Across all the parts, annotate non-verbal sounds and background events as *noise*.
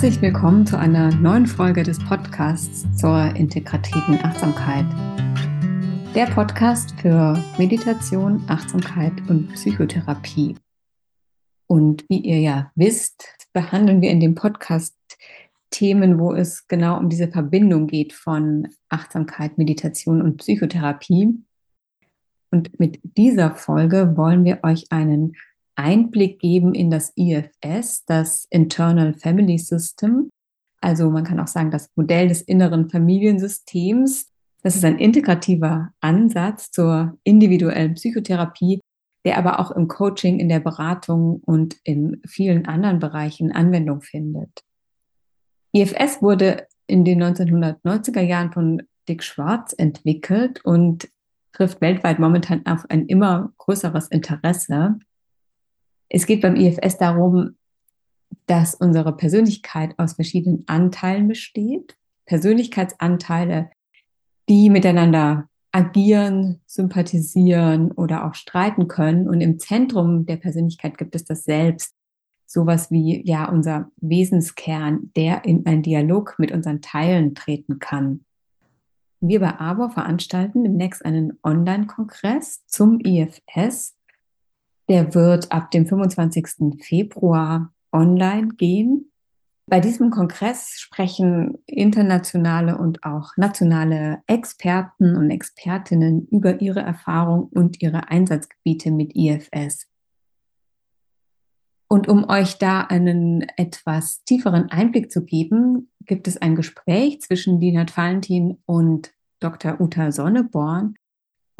Herzlich willkommen zu einer neuen Folge des Podcasts zur integrativen Achtsamkeit. Der Podcast für Meditation, Achtsamkeit und Psychotherapie. Und wie ihr ja wisst, behandeln wir in dem Podcast Themen, wo es genau um diese Verbindung geht von Achtsamkeit, Meditation und Psychotherapie. Und mit dieser Folge wollen wir euch einen Einblick geben in das IFS, das Internal Family System. Also man kann auch sagen, das Modell des inneren Familiensystems. Das ist ein integrativer Ansatz zur individuellen Psychotherapie, der aber auch im Coaching, in der Beratung und in vielen anderen Bereichen Anwendung findet. IFS wurde in den 1990er Jahren von Dick Schwarz entwickelt und trifft weltweit momentan auf ein immer größeres Interesse. Es geht beim IFS darum, dass unsere Persönlichkeit aus verschiedenen Anteilen besteht. Persönlichkeitsanteile, die miteinander agieren, sympathisieren oder auch streiten können. Und im Zentrum der Persönlichkeit gibt es das Selbst, sowas wie ja unser Wesenskern, der in einen Dialog mit unseren Teilen treten kann. Wir bei ABOR veranstalten demnächst einen Online-Kongress zum IFS, der wird ab dem 25. Februar online gehen. Bei diesem Kongress sprechen internationale und auch nationale Experten und Expertinnen über ihre Erfahrung und ihre Einsatzgebiete mit IFS. Und um euch da einen etwas tieferen Einblick zu geben, gibt es ein Gespräch zwischen Dinat Valentin und Dr. Uta Sonneborn,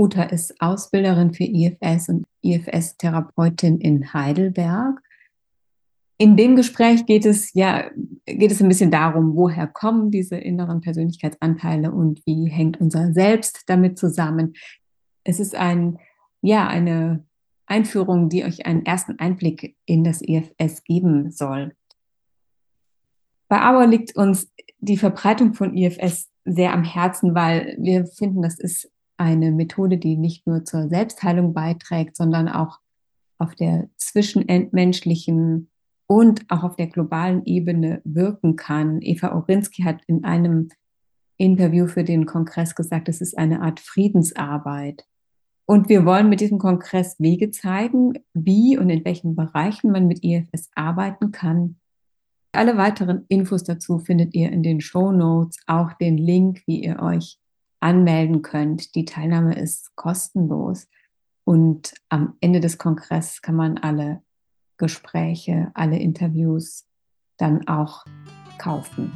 Uta ist Ausbilderin für IFS und IFS-Therapeutin in Heidelberg. In dem Gespräch geht es ja, geht es ein bisschen darum, woher kommen diese inneren Persönlichkeitsanteile und wie hängt unser Selbst damit zusammen. Es ist ein, ja, eine Einführung, die euch einen ersten Einblick in das IFS geben soll. Bei Auer liegt uns die Verbreitung von IFS sehr am Herzen, weil wir finden, das ist eine Methode, die nicht nur zur Selbstheilung beiträgt, sondern auch auf der zwischenmenschlichen und auch auf der globalen Ebene wirken kann. Eva Orinski hat in einem Interview für den Kongress gesagt, es ist eine Art Friedensarbeit. Und wir wollen mit diesem Kongress Wege zeigen, wie und in welchen Bereichen man mit IFS arbeiten kann. Alle weiteren Infos dazu findet ihr in den Show Notes, auch den Link, wie ihr euch anmelden könnt. Die Teilnahme ist kostenlos. Und am Ende des Kongresses kann man alle Gespräche, alle Interviews dann auch kaufen.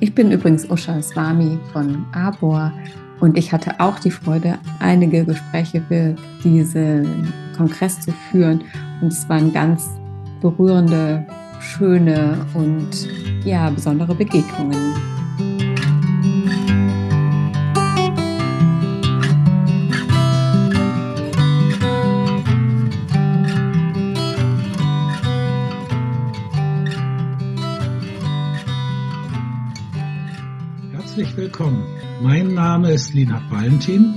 Ich bin übrigens Usha Swami von Arbor und ich hatte auch die Freude, einige Gespräche für diesen Kongress zu führen. Und es waren ganz berührende schöne und ja, besondere Begegnungen. Herzlich willkommen. Mein Name ist Lina Valentin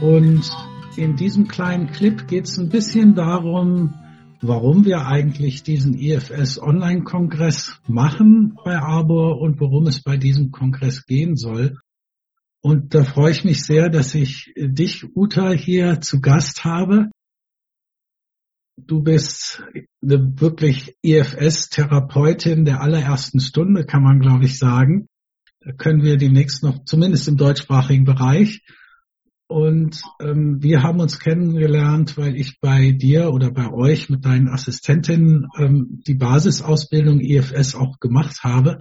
und in diesem kleinen Clip geht es ein bisschen darum, warum wir eigentlich diesen IFS Online-Kongress machen bei Arbor und worum es bei diesem Kongress gehen soll. Und da freue ich mich sehr, dass ich dich, Uta, hier zu Gast habe. Du bist eine wirklich IFS-Therapeutin der allerersten Stunde, kann man, glaube ich, sagen. Da können wir demnächst noch, zumindest im deutschsprachigen Bereich, und ähm, wir haben uns kennengelernt, weil ich bei dir oder bei euch mit deinen Assistentinnen ähm, die Basisausbildung IFS auch gemacht habe.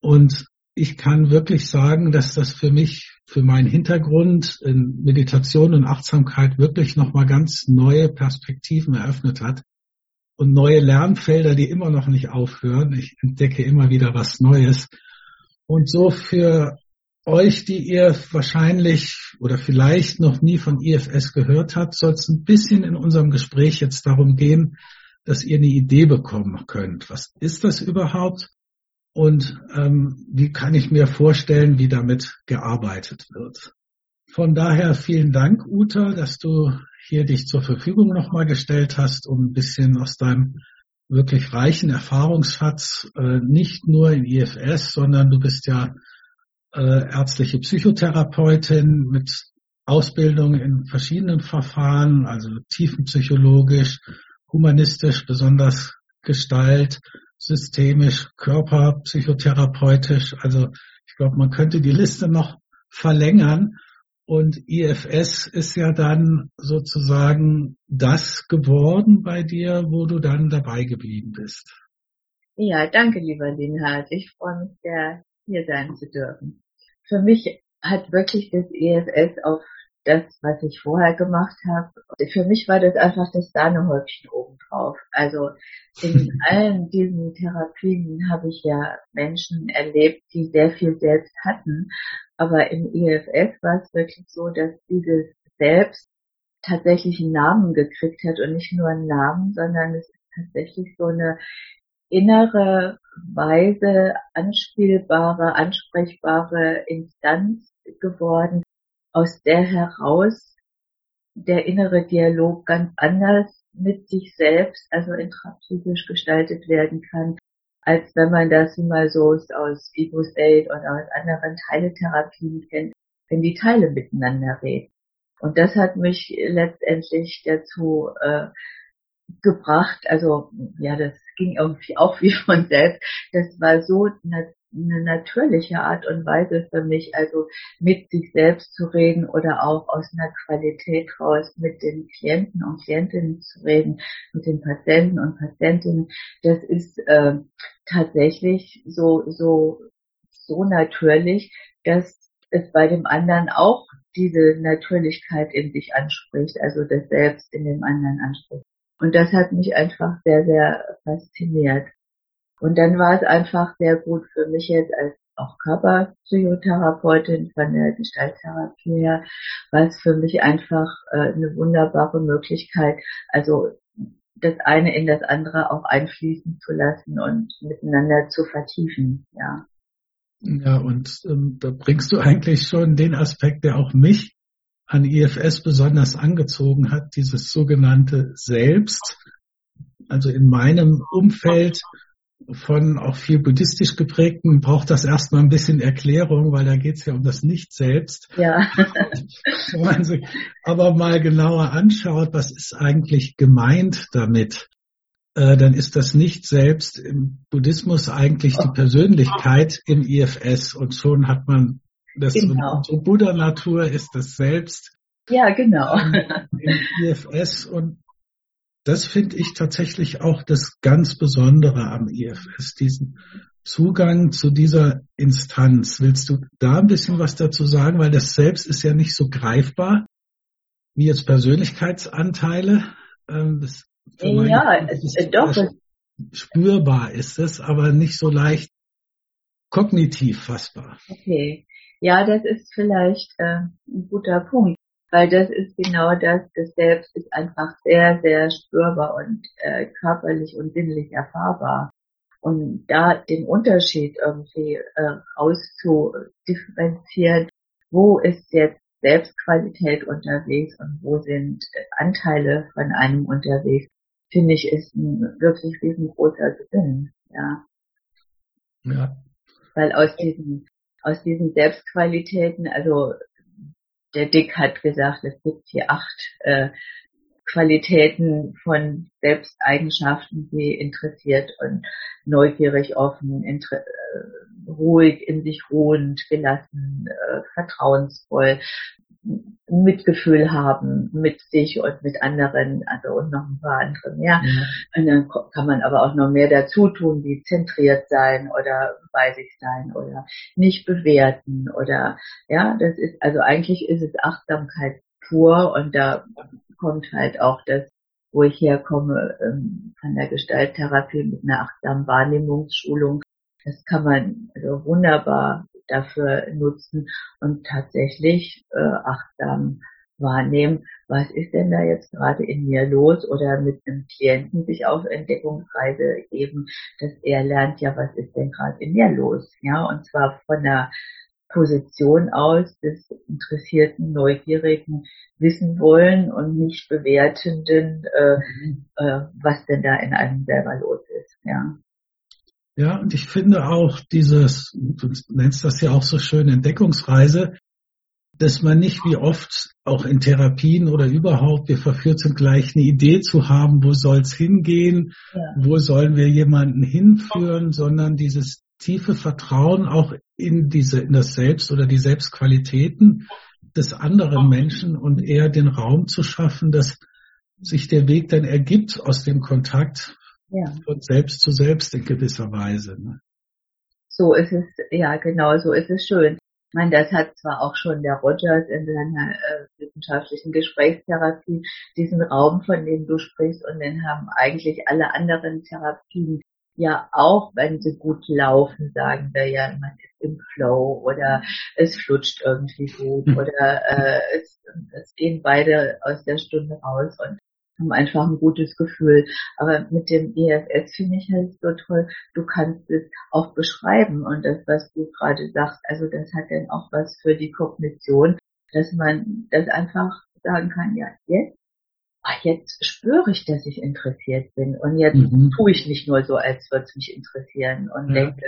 Und ich kann wirklich sagen, dass das für mich, für meinen Hintergrund in Meditation und Achtsamkeit wirklich nochmal ganz neue Perspektiven eröffnet hat und neue Lernfelder, die immer noch nicht aufhören. Ich entdecke immer wieder was Neues. Und so für euch, die ihr wahrscheinlich oder vielleicht noch nie von IFS gehört habt, soll es ein bisschen in unserem Gespräch jetzt darum gehen, dass ihr eine Idee bekommen könnt. Was ist das überhaupt? Und ähm, wie kann ich mir vorstellen, wie damit gearbeitet wird? Von daher vielen Dank, Uta, dass du hier dich zur Verfügung nochmal gestellt hast, um ein bisschen aus deinem wirklich reichen Erfahrungsschatz, äh, nicht nur in IFS, sondern du bist ja äh, ärztliche Psychotherapeutin mit Ausbildung in verschiedenen Verfahren, also tiefenpsychologisch, humanistisch, besonders Gestalt, systemisch, körperpsychotherapeutisch. Also ich glaube, man könnte die Liste noch verlängern. Und IFS ist ja dann sozusagen das geworden bei dir, wo du dann dabei geblieben bist. Ja, danke, lieber Linhard. Ich freue mich sehr, hier sein zu dürfen. Für mich hat wirklich das IFS auf das, was ich vorher gemacht habe. Für mich war das einfach das Sahnehäubchen obendrauf. Also in *laughs* allen diesen Therapien habe ich ja Menschen erlebt, die sehr viel selbst hatten. Aber im IFS war es wirklich so, dass dieses Selbst tatsächlich einen Namen gekriegt hat und nicht nur einen Namen, sondern es ist tatsächlich so eine innere, weise, anspielbare, ansprechbare Instanz geworden, aus der heraus der innere Dialog ganz anders mit sich selbst, also intrapsychisch gestaltet werden kann, als wenn man das mal so aus Ego State oder aus anderen Teiletherapien kennt, wenn die Teile miteinander reden. Und das hat mich letztendlich dazu äh, gebracht, also ja, das ging irgendwie *laughs* auch wie von selbst. Das war so eine natürliche Art und Weise für mich, also mit sich selbst zu reden oder auch aus einer Qualität raus mit den Klienten und Klientinnen zu reden, mit den Patienten und Patientinnen. Das ist äh, tatsächlich so, so, so natürlich, dass es bei dem anderen auch diese Natürlichkeit in sich anspricht, also das Selbst in dem anderen anspricht. Und das hat mich einfach sehr, sehr fasziniert. Und dann war es einfach sehr gut für mich jetzt als auch Körperpsychotherapeutin von der Gestalttherapie her, war es für mich einfach äh, eine wunderbare Möglichkeit, also das eine in das andere auch einfließen zu lassen und miteinander zu vertiefen, ja. Ja, und ähm, da bringst du eigentlich schon den Aspekt, der auch mich an IFS besonders angezogen hat, dieses sogenannte Selbst. Also in meinem Umfeld von auch viel buddhistisch geprägten braucht das erstmal ein bisschen Erklärung, weil da geht es ja um das Nicht-Selbst. Ja. *laughs* Wenn man sich aber mal genauer anschaut, was ist eigentlich gemeint damit, äh, dann ist das Nicht-Selbst im Buddhismus eigentlich die Persönlichkeit im IFS und schon hat man das genau. Buddha-Natur ist das Selbst. Ja, genau. Im IFS und das finde ich tatsächlich auch das ganz Besondere am IFS, diesen Zugang zu dieser Instanz. Willst du da ein bisschen was dazu sagen? Weil das Selbst ist ja nicht so greifbar wie jetzt Persönlichkeitsanteile. Ähm, das ja, es, ist doch. Spürbar ist es, aber nicht so leicht kognitiv fassbar. Okay. Ja, das ist vielleicht äh, ein guter Punkt weil das ist genau das, das Selbst ist einfach sehr, sehr spürbar und äh, körperlich und sinnlich erfahrbar. Und da den Unterschied irgendwie äh, auszudifferenzieren, wo ist jetzt Selbstqualität unterwegs und wo sind Anteile von einem unterwegs, finde ich, ist ein wirklich riesengroßer Gewinn, ja. Ja. Weil aus diesen, aus diesen Selbstqualitäten, also der Dick hat gesagt, es gibt hier acht äh, Qualitäten von Selbsteigenschaften, die interessiert und neugierig, offen, äh, ruhig, in sich ruhend, gelassen, äh, vertrauensvoll, Mitgefühl haben mit sich und mit anderen, also und noch ein paar andere mehr. Ja. Und dann kann man aber auch noch mehr dazu tun, wie zentriert sein oder bei sich sein oder nicht bewerten oder ja, das ist also eigentlich ist es Achtsamkeit pur und da kommt halt auch das, wo ich herkomme, ähm, von der Gestalttherapie mit einer achtsamen Wahrnehmungsschulung. Das kann man also wunderbar dafür nutzen und tatsächlich äh, achtsam wahrnehmen, was ist denn da jetzt gerade in mir los? Oder mit einem Klienten sich auf Entdeckungsreise geben, dass er lernt, ja, was ist denn gerade in mir los, ja, und zwar von der Position aus des interessierten, neugierigen Wissen wollen und nicht bewertenden, äh, äh, was denn da in einem selber los ist. Ja. Ja, und ich finde auch dieses, du nennst das ja auch so schön Entdeckungsreise, dass man nicht wie oft auch in Therapien oder überhaupt wir verführt sind, gleich eine Idee zu haben, wo soll es hingehen, ja. wo sollen wir jemanden hinführen, sondern dieses tiefe Vertrauen auch in diese, in das Selbst oder die Selbstqualitäten des anderen Menschen und eher den Raum zu schaffen, dass sich der Weg dann ergibt aus dem Kontakt ja. von selbst zu selbst in gewisser Weise. Ne? So ist es, ja genau, so ist es schön. Ich meine, das hat zwar auch schon der Rogers in seiner äh, wissenschaftlichen Gesprächstherapie diesen Raum, von dem du sprichst, und den haben eigentlich alle anderen Therapien ja auch, wenn sie gut laufen, sagen wir ja, man ist im Flow oder es flutscht irgendwie gut hm. oder äh, es, es gehen beide aus der Stunde raus und haben einfach ein gutes Gefühl. Aber mit dem EFS finde ich halt so toll, du kannst es auch beschreiben und das, was du gerade sagst, also das hat dann auch was für die Kognition, dass man das einfach sagen kann, ja, jetzt, ach, jetzt spüre ich, dass ich interessiert bin und jetzt mhm. tue ich nicht nur so, als würde es mich interessieren und ja. denke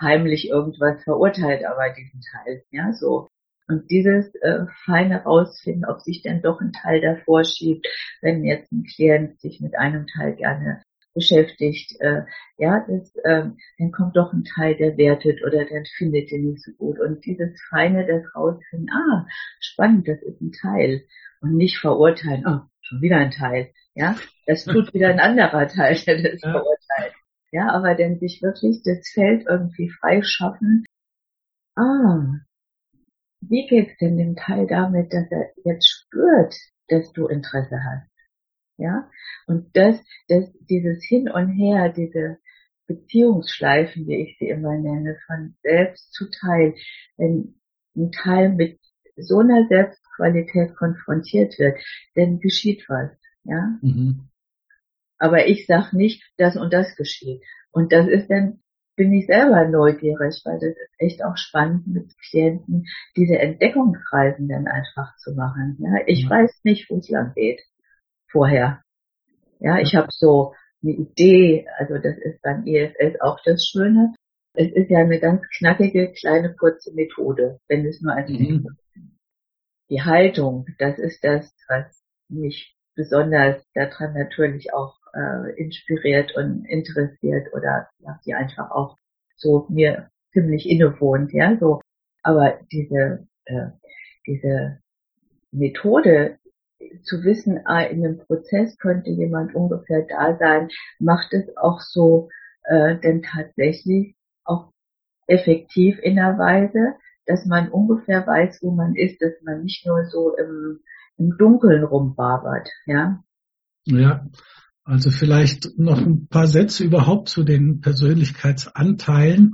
heimlich irgendwas verurteilt aber diesen Teil, ja, so. Und dieses äh, feine rausfinden, ob sich denn doch ein Teil davor schiebt, wenn jetzt ein Klient sich mit einem Teil gerne beschäftigt, äh, ja, das, äh, dann kommt doch ein Teil, der wertet oder dann findet den nicht so gut. Und dieses Feine, das rausfinden, ah, spannend, das ist ein Teil. Und nicht verurteilen, oh, schon wieder ein Teil. Ja, das tut wieder ein anderer Teil, der das ja. verurteilt. Ja, aber dann sich wirklich das Feld irgendwie freischaffen. Ah, wie geht's denn dem Teil damit, dass er jetzt spürt, dass du Interesse hast? Ja? Und das, das, dieses Hin und Her, diese Beziehungsschleifen, wie ich sie immer nenne, von selbst zu Teil, wenn ein Teil mit so einer Selbstqualität konfrontiert wird, dann geschieht was, ja. Mhm. Aber ich sag nicht, das und das geschieht. Und das ist dann bin ich selber neugierig, weil das ist echt auch spannend mit Klienten, diese Entdeckungsreisen dann einfach zu machen. Ja, ich ja. weiß nicht, wo es lang geht vorher. Ja, ich habe so eine Idee, also das ist beim EFS auch das Schöne. Es ist ja eine ganz knackige, kleine, kurze Methode, wenn es nur eine mhm. Die Haltung, das ist das, was mich besonders daran natürlich auch äh, inspiriert und interessiert oder ja, die einfach auch so mir ziemlich innewohnt, ja, so. Aber diese, äh, diese Methode zu wissen, ah, in einem Prozess könnte jemand ungefähr da sein, macht es auch so äh, denn tatsächlich auch effektiv in der Weise, dass man ungefähr weiß, wo man ist, dass man nicht nur so im, im Dunkeln rumbabert, ja. Ja, also vielleicht noch ein paar Sätze überhaupt zu den Persönlichkeitsanteilen.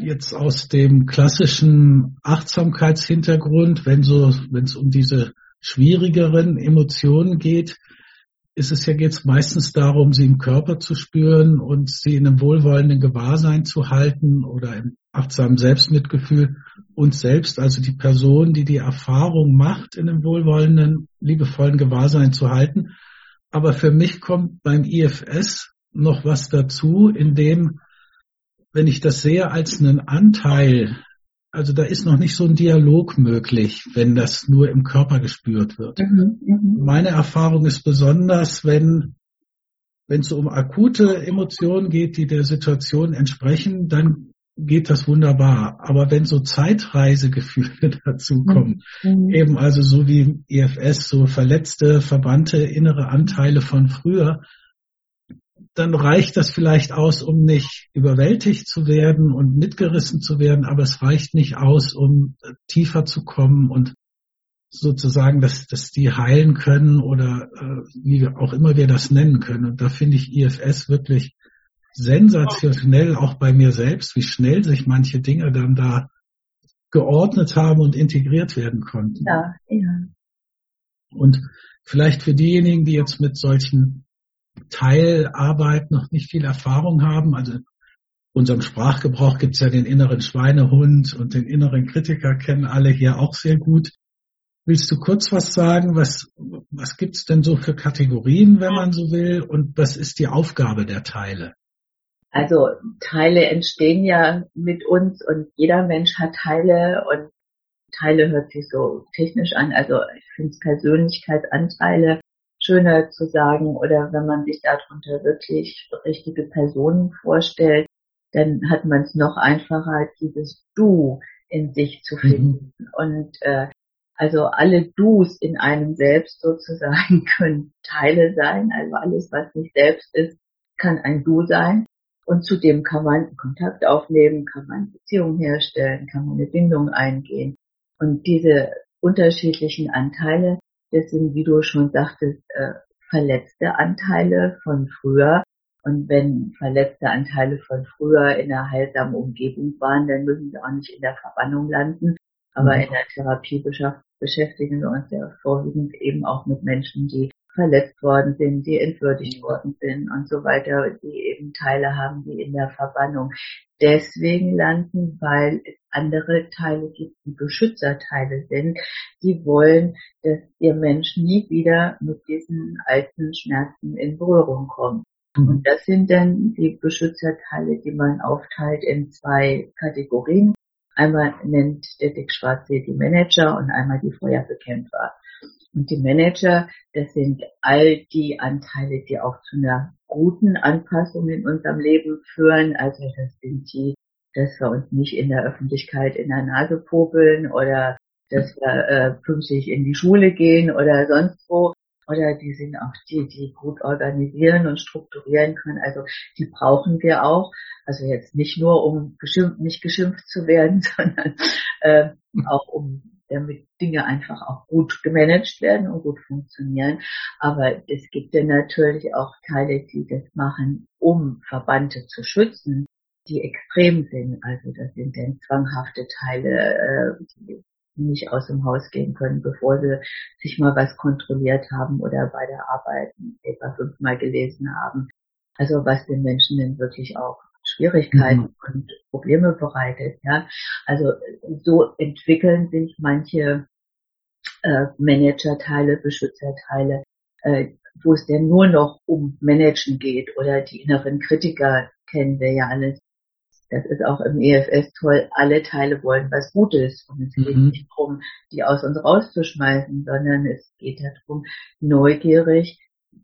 Jetzt aus dem klassischen Achtsamkeitshintergrund, wenn so, wenn es um diese schwierigeren Emotionen geht, ist es ja jetzt meistens darum, sie im Körper zu spüren und sie in einem wohlwollenden Gewahrsein zu halten oder im achtsamen Selbstmitgefühl uns selbst, also die Person, die die Erfahrung macht, in einem wohlwollenden, liebevollen Gewahrsein zu halten. Aber für mich kommt beim IFS noch was dazu, in dem, wenn ich das sehe als einen Anteil, also da ist noch nicht so ein Dialog möglich, wenn das nur im Körper gespürt wird. Mhm, mh. Meine Erfahrung ist besonders, wenn wenn es um akute Emotionen geht, die der Situation entsprechen, dann geht das wunderbar. Aber wenn so Zeitreisegefühle *laughs* dazukommen, mhm. eben also so wie EFS, so verletzte, verbrannte innere Anteile von früher, dann reicht das vielleicht aus, um nicht überwältigt zu werden und mitgerissen zu werden, aber es reicht nicht aus, um tiefer zu kommen und sozusagen, dass, dass die heilen können oder äh, wie auch immer wir das nennen können. Und da finde ich IFS wirklich sensationell auch bei mir selbst, wie schnell sich manche Dinge dann da geordnet haben und integriert werden konnten. Ja, ja. Und vielleicht für diejenigen, die jetzt mit solchen Teilarbeit noch nicht viel Erfahrung haben, also unserem Sprachgebrauch gibt es ja den inneren Schweinehund und den inneren Kritiker kennen alle hier auch sehr gut. Willst du kurz was sagen? Was, was gibt's denn so für Kategorien, wenn man so will? Und was ist die Aufgabe der Teile? Also Teile entstehen ja mit uns und jeder Mensch hat Teile und Teile hört sich so technisch an. Also ich finde Persönlichkeitsanteile schöner zu sagen oder wenn man sich darunter wirklich richtige Personen vorstellt, dann hat man es noch einfacher, dieses Du in sich zu mhm. finden. Mhm. Und äh, also alle Dus in einem selbst sozusagen *laughs* können Teile sein. Also alles, was nicht selbst ist, kann ein Du sein. Und zudem kann man Kontakt aufnehmen, kann man Beziehungen herstellen, kann man eine Bindung eingehen. Und diese unterschiedlichen Anteile, das sind, wie du schon sagtest, äh, verletzte Anteile von früher. Und wenn verletzte Anteile von früher in einer heilsamen Umgebung waren, dann müssen sie auch nicht in der Verbannung landen. Aber mhm. in der Therapie beschäftigen wir uns ja vorwiegend eben auch mit Menschen, die verletzt worden sind, die entwürdigt worden sind und so weiter, die eben Teile haben, die in der Verbannung deswegen landen, weil es andere Teile gibt, die Beschützerteile sind. Die wollen, dass ihr Mensch nie wieder mit diesen alten Schmerzen in Berührung kommt. Mhm. Und das sind dann die Beschützerteile, die man aufteilt in zwei Kategorien. Einmal nennt der Dick Schwarze die Manager und einmal die Feuerbekämpfer. Und die Manager, das sind all die Anteile, die auch zu einer guten Anpassung in unserem Leben führen. Also das sind die, dass wir uns nicht in der Öffentlichkeit in der Nase popeln oder dass wir äh, pünktlich in die Schule gehen oder sonst wo. Oder die sind auch die, die gut organisieren und strukturieren können. Also die brauchen wir auch. Also jetzt nicht nur, um geschimpft, nicht geschimpft zu werden, *laughs* sondern äh, auch um damit Dinge einfach auch gut gemanagt werden und gut funktionieren. Aber es gibt ja natürlich auch Teile, die das machen, um Verbannte zu schützen, die extrem sind. Also das sind dann zwanghafte Teile, äh, die nicht aus dem Haus gehen können, bevor sie sich mal was kontrolliert haben oder bei der Arbeit etwa fünfmal gelesen haben. Also was den Menschen denn wirklich auch Schwierigkeiten mhm. und Probleme bereitet. Ja, also so entwickeln sich manche äh, Managerteile, Beschützerteile, äh, wo es denn nur noch um Managen geht oder die inneren Kritiker kennen wir ja alles. Das ist auch im EFS toll. Alle Teile wollen was Gutes. Und es geht mhm. nicht darum, die aus uns rauszuschmeißen, sondern es geht darum, neugierig,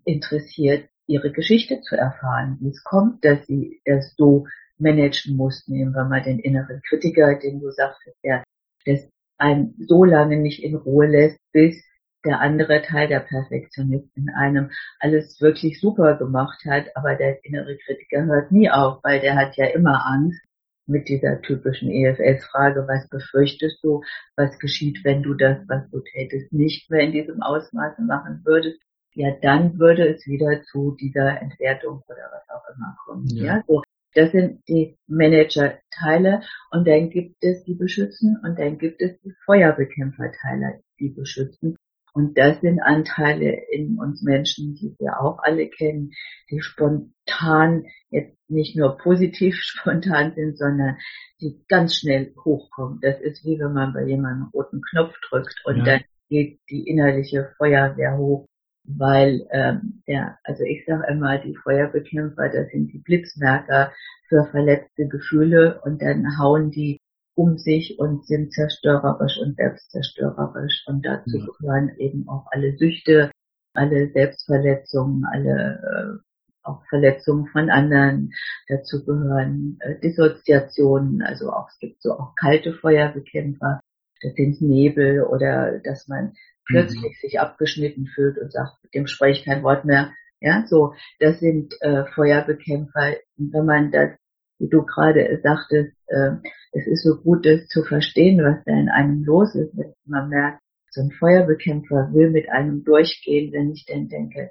interessiert ihre Geschichte zu erfahren, wie es kommt, dass sie das so managen muss. Nehmen wir mal den inneren Kritiker, den du sagtest, der das einen so lange nicht in Ruhe lässt, bis der andere Teil, der Perfektionist in einem alles wirklich super gemacht hat, aber der innere Kritiker hört nie auf, weil der hat ja immer Angst mit dieser typischen EFS-Frage, was befürchtest du, was geschieht, wenn du das, was du tätest, nicht mehr in diesem Ausmaße machen würdest ja, dann würde es wieder zu dieser Entwertung oder was auch immer kommen. Ja, ja so. Das sind die Manager-Teile und dann gibt es die beschützen und dann gibt es die Feuerbekämpfer-Teile, die beschützen. Und das sind Anteile in uns Menschen, die wir auch alle kennen, die spontan jetzt nicht nur positiv *laughs* spontan sind, sondern die ganz schnell hochkommen. Das ist wie wenn man bei jemandem einen roten Knopf drückt und ja. dann geht die innerliche Feuerwehr hoch weil ähm, ja, also ich sage immer, die Feuerbekämpfer, das sind die Blitzmerker für verletzte Gefühle und dann hauen die um sich und sind zerstörerisch und selbstzerstörerisch. Und dazu ja. gehören eben auch alle Süchte, alle Selbstverletzungen, alle äh, auch Verletzungen von anderen, dazu gehören äh, Dissoziationen, also auch es gibt so auch kalte Feuerbekämpfer, das sind Nebel oder dass man plötzlich mhm. sich abgeschnitten fühlt und sagt, mit dem spreche ich kein Wort mehr. Ja, so, das sind äh, Feuerbekämpfer. Und wenn man das, wie du gerade sagtest, äh, es ist so gut, das zu verstehen, was da in einem los ist, wenn man merkt, so ein Feuerbekämpfer will mit einem durchgehen, wenn ich dann denke,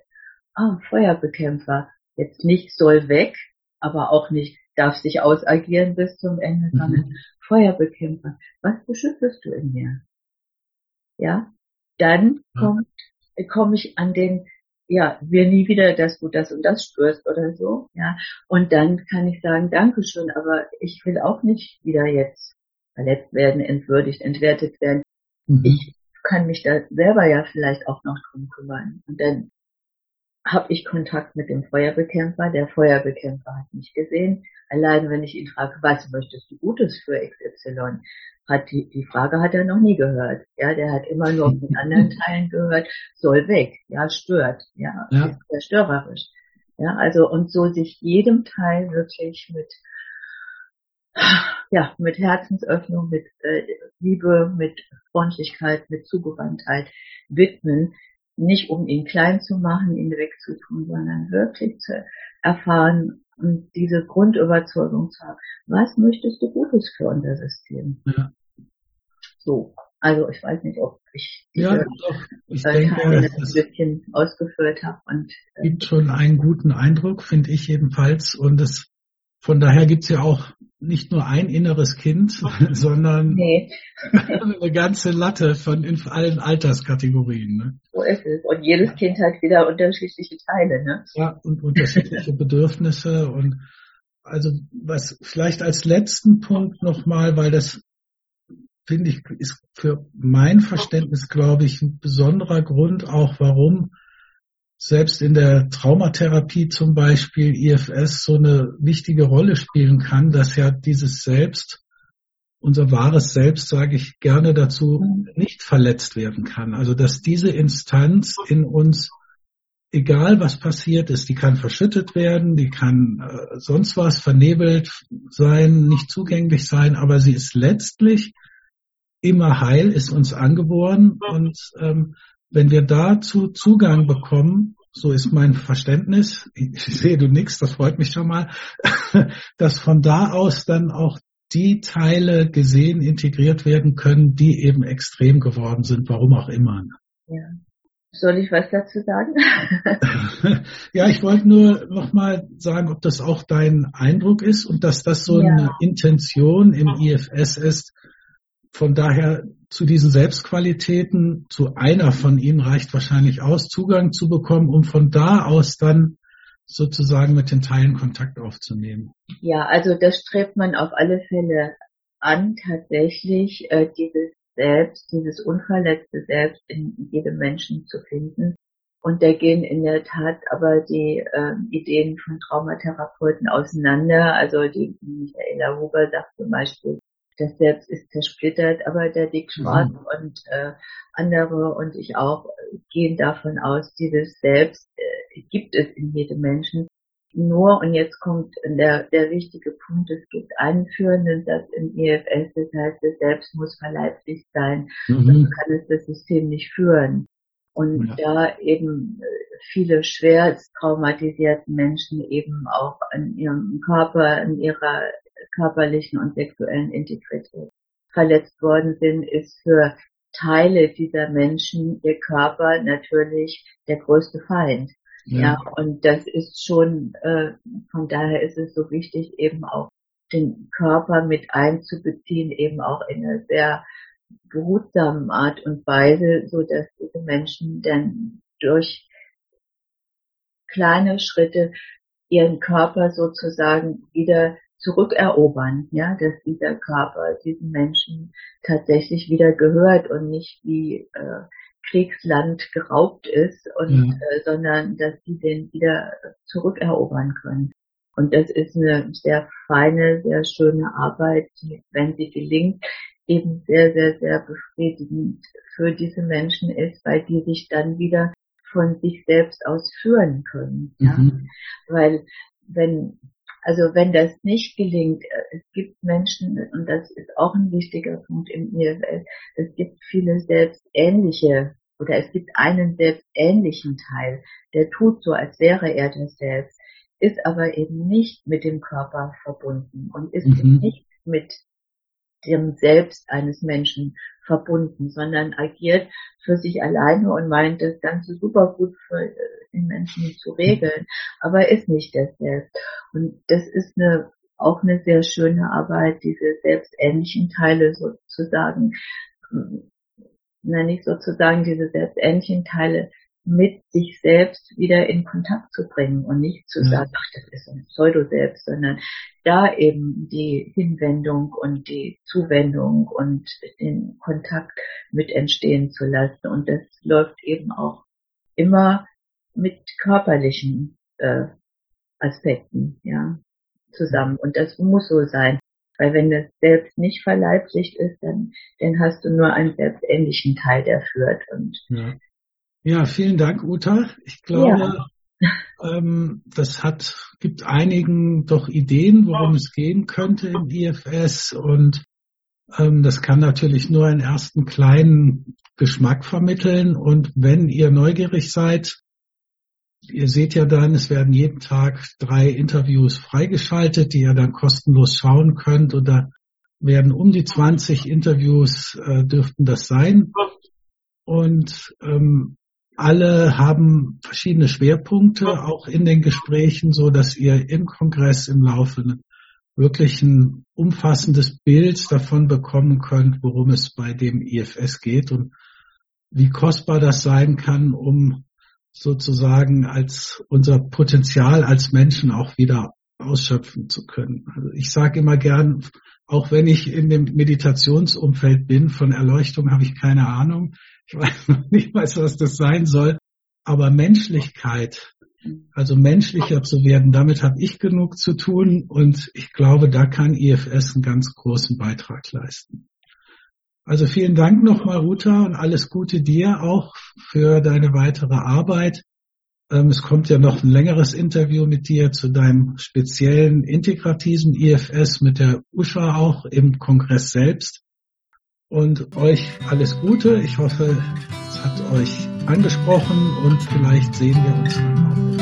ah, Feuerbekämpfer, jetzt nicht soll weg, aber auch nicht darf sich ausagieren bis zum Ende, mhm. sondern Feuerbekämpfer, was beschützest du in mir? Ja, dann kommt, komme ich an den ja, wir nie wieder, dass du das und das spürst oder so, ja. Und dann kann ich sagen, Dankeschön, aber ich will auch nicht wieder jetzt verletzt werden, entwürdigt, entwertet werden. Mhm. Ich kann mich da selber ja vielleicht auch noch drum kümmern. Und dann habe ich Kontakt mit dem Feuerbekämpfer. Der Feuerbekämpfer hat mich gesehen. Allein wenn ich ihn frage, was möchtest du Gutes für XY, hat die, die Frage hat er noch nie gehört. Ja, der hat immer nur von anderen *laughs* Teilen gehört, soll weg, ja, stört, ja, ja. ist sehr störerisch. Ja, also und so sich jedem Teil wirklich mit ja, mit Herzensöffnung, mit äh, Liebe, mit Freundlichkeit, mit Zugewandtheit widmen, nicht um ihn klein zu machen, ihn wegzutun, sondern wirklich zu erfahren und diese Grundüberzeugung zu haben. Was möchtest du Gutes für unser System? Ja. So. Also ich weiß nicht, ob ich ja, doch. Ich äh, denke, ein bisschen ausgeführt habe und äh, gibt schon einen guten Eindruck, finde ich jedenfalls. Und es von daher gibt's ja auch nicht nur ein inneres Kind, *laughs* sondern nee. *laughs* eine ganze Latte von in allen Alterskategorien. Ne? So ist es. Und jedes Kind hat wieder unterschiedliche Teile. Ne? Ja, und unterschiedliche *laughs* Bedürfnisse. Und also was vielleicht als letzten Punkt nochmal, weil das finde ich, ist für mein Verständnis, glaube ich, ein besonderer Grund auch, warum selbst in der Traumatherapie zum Beispiel IFS so eine wichtige Rolle spielen kann, dass ja dieses Selbst, unser wahres Selbst, sage ich gerne dazu, nicht verletzt werden kann. Also dass diese Instanz in uns, egal was passiert ist, die kann verschüttet werden, die kann äh, sonst was vernebelt sein, nicht zugänglich sein, aber sie ist letztlich immer heil, ist uns angeboren und ähm, wenn wir dazu Zugang bekommen, so ist mein Verständnis, ich sehe du nix, das freut mich schon mal, *laughs* dass von da aus dann auch die Teile gesehen, integriert werden können, die eben extrem geworden sind, warum auch immer. Ja. Soll ich was dazu sagen? *laughs* ja, ich wollte nur nochmal sagen, ob das auch dein Eindruck ist und dass das so ja. eine Intention im IFS ist, von daher zu diesen Selbstqualitäten, zu einer von ihnen reicht wahrscheinlich aus, Zugang zu bekommen, um von da aus dann sozusagen mit den Teilen Kontakt aufzunehmen. Ja, also das strebt man auf alle Fälle an, tatsächlich äh, dieses Selbst, dieses unverletzte Selbst in jedem Menschen zu finden. Und da gehen in der Tat aber die äh, Ideen von Traumatherapeuten auseinander. Also die Michaela Huber sagt zum Beispiel, das Selbst ist zersplittert, aber der Dick Schwarz mhm. und äh, andere und ich auch gehen davon aus, dieses Selbst äh, gibt es in jedem Menschen. Nur, und jetzt kommt der, der wichtige Punkt, es gibt einen führenden Satz im EFS, das heißt, das Selbst muss verleiblich sein, mhm. sonst kann es das System nicht führen. Und ja. da eben äh, viele schwer traumatisierten Menschen eben auch an ihrem Körper, an ihrer körperlichen und sexuellen Integrität verletzt worden sind, ist für Teile dieser Menschen ihr Körper natürlich der größte Feind. Ja, ja und das ist schon, äh, von daher ist es so wichtig, eben auch den Körper mit einzubeziehen, eben auch in einer sehr behutsamen Art und Weise, so dass diese Menschen dann durch kleine Schritte ihren Körper sozusagen wieder zurückerobern, ja, dass dieser Körper diesen Menschen tatsächlich wieder gehört und nicht wie äh, Kriegsland geraubt ist und mhm. äh, sondern dass sie den wieder zurückerobern können. Und das ist eine sehr feine, sehr schöne Arbeit, die, wenn sie gelingt, eben sehr, sehr, sehr befriedigend für diese Menschen ist, weil die sich dann wieder von sich selbst aus führen können. Ja? Mhm. Weil wenn also wenn das nicht gelingt, äh, es gibt Menschen, und das ist auch ein wichtiger Punkt im IFL, es gibt viele selbstähnliche oder es gibt einen selbstähnlichen Teil, der tut so, als wäre er das Selbst, ist aber eben nicht mit dem Körper verbunden und ist mhm. nicht mit dem Selbst eines Menschen verbunden, sondern agiert für sich alleine und meint das Ganze super gut für äh, den Menschen zu regeln, aber ist nicht das Selbst. Und das ist eine, auch eine sehr schöne Arbeit, diese selbstähnlichen Teile sozusagen, na nicht sozusagen diese selbstähnlichen Teile mit sich selbst wieder in Kontakt zu bringen und nicht zu ja. sagen, ach, das ist ein Pseudo-Selbst, sondern da eben die Hinwendung und die Zuwendung und den Kontakt mit entstehen zu lassen. Und das läuft eben auch immer mit körperlichen äh, Aspekten, ja, zusammen. Und das muss so sein. Weil wenn das Selbst nicht verleiblicht ist, dann, dann hast du nur einen selbstähnlichen Teil, der führt. Und ja. Ja vielen Dank, Uta. Ich glaube, ja. ähm, das hat, gibt einigen doch Ideen, worum es gehen könnte im IFS und ähm, das kann natürlich nur einen ersten kleinen Geschmack vermitteln. Und wenn ihr neugierig seid, ihr seht ja dann, es werden jeden Tag drei Interviews freigeschaltet, die ihr dann kostenlos schauen könnt. Da werden um die 20 Interviews äh, dürften das sein. Und ähm, alle haben verschiedene Schwerpunkte, auch in den Gesprächen, so dass ihr im Kongress im Laufe wirklich ein umfassendes Bild davon bekommen könnt, worum es bei dem IFS geht und wie kostbar das sein kann, um sozusagen als unser Potenzial als Menschen auch wieder ausschöpfen zu können. Also ich sage immer gern, auch wenn ich in dem Meditationsumfeld bin, von Erleuchtung habe ich keine Ahnung. Ich weiß *laughs* noch nicht mal, was das sein soll. Aber Menschlichkeit, also menschlicher zu werden, damit habe ich genug zu tun und ich glaube, da kann IFS einen ganz großen Beitrag leisten. Also vielen Dank nochmal, Ruta, und alles Gute dir auch für deine weitere Arbeit. Ähm, es kommt ja noch ein längeres Interview mit dir zu deinem speziellen integrativen IFS mit der Usha auch im Kongress selbst. Und euch alles Gute. Ich hoffe, es hat euch angesprochen und vielleicht sehen wir uns dann auch.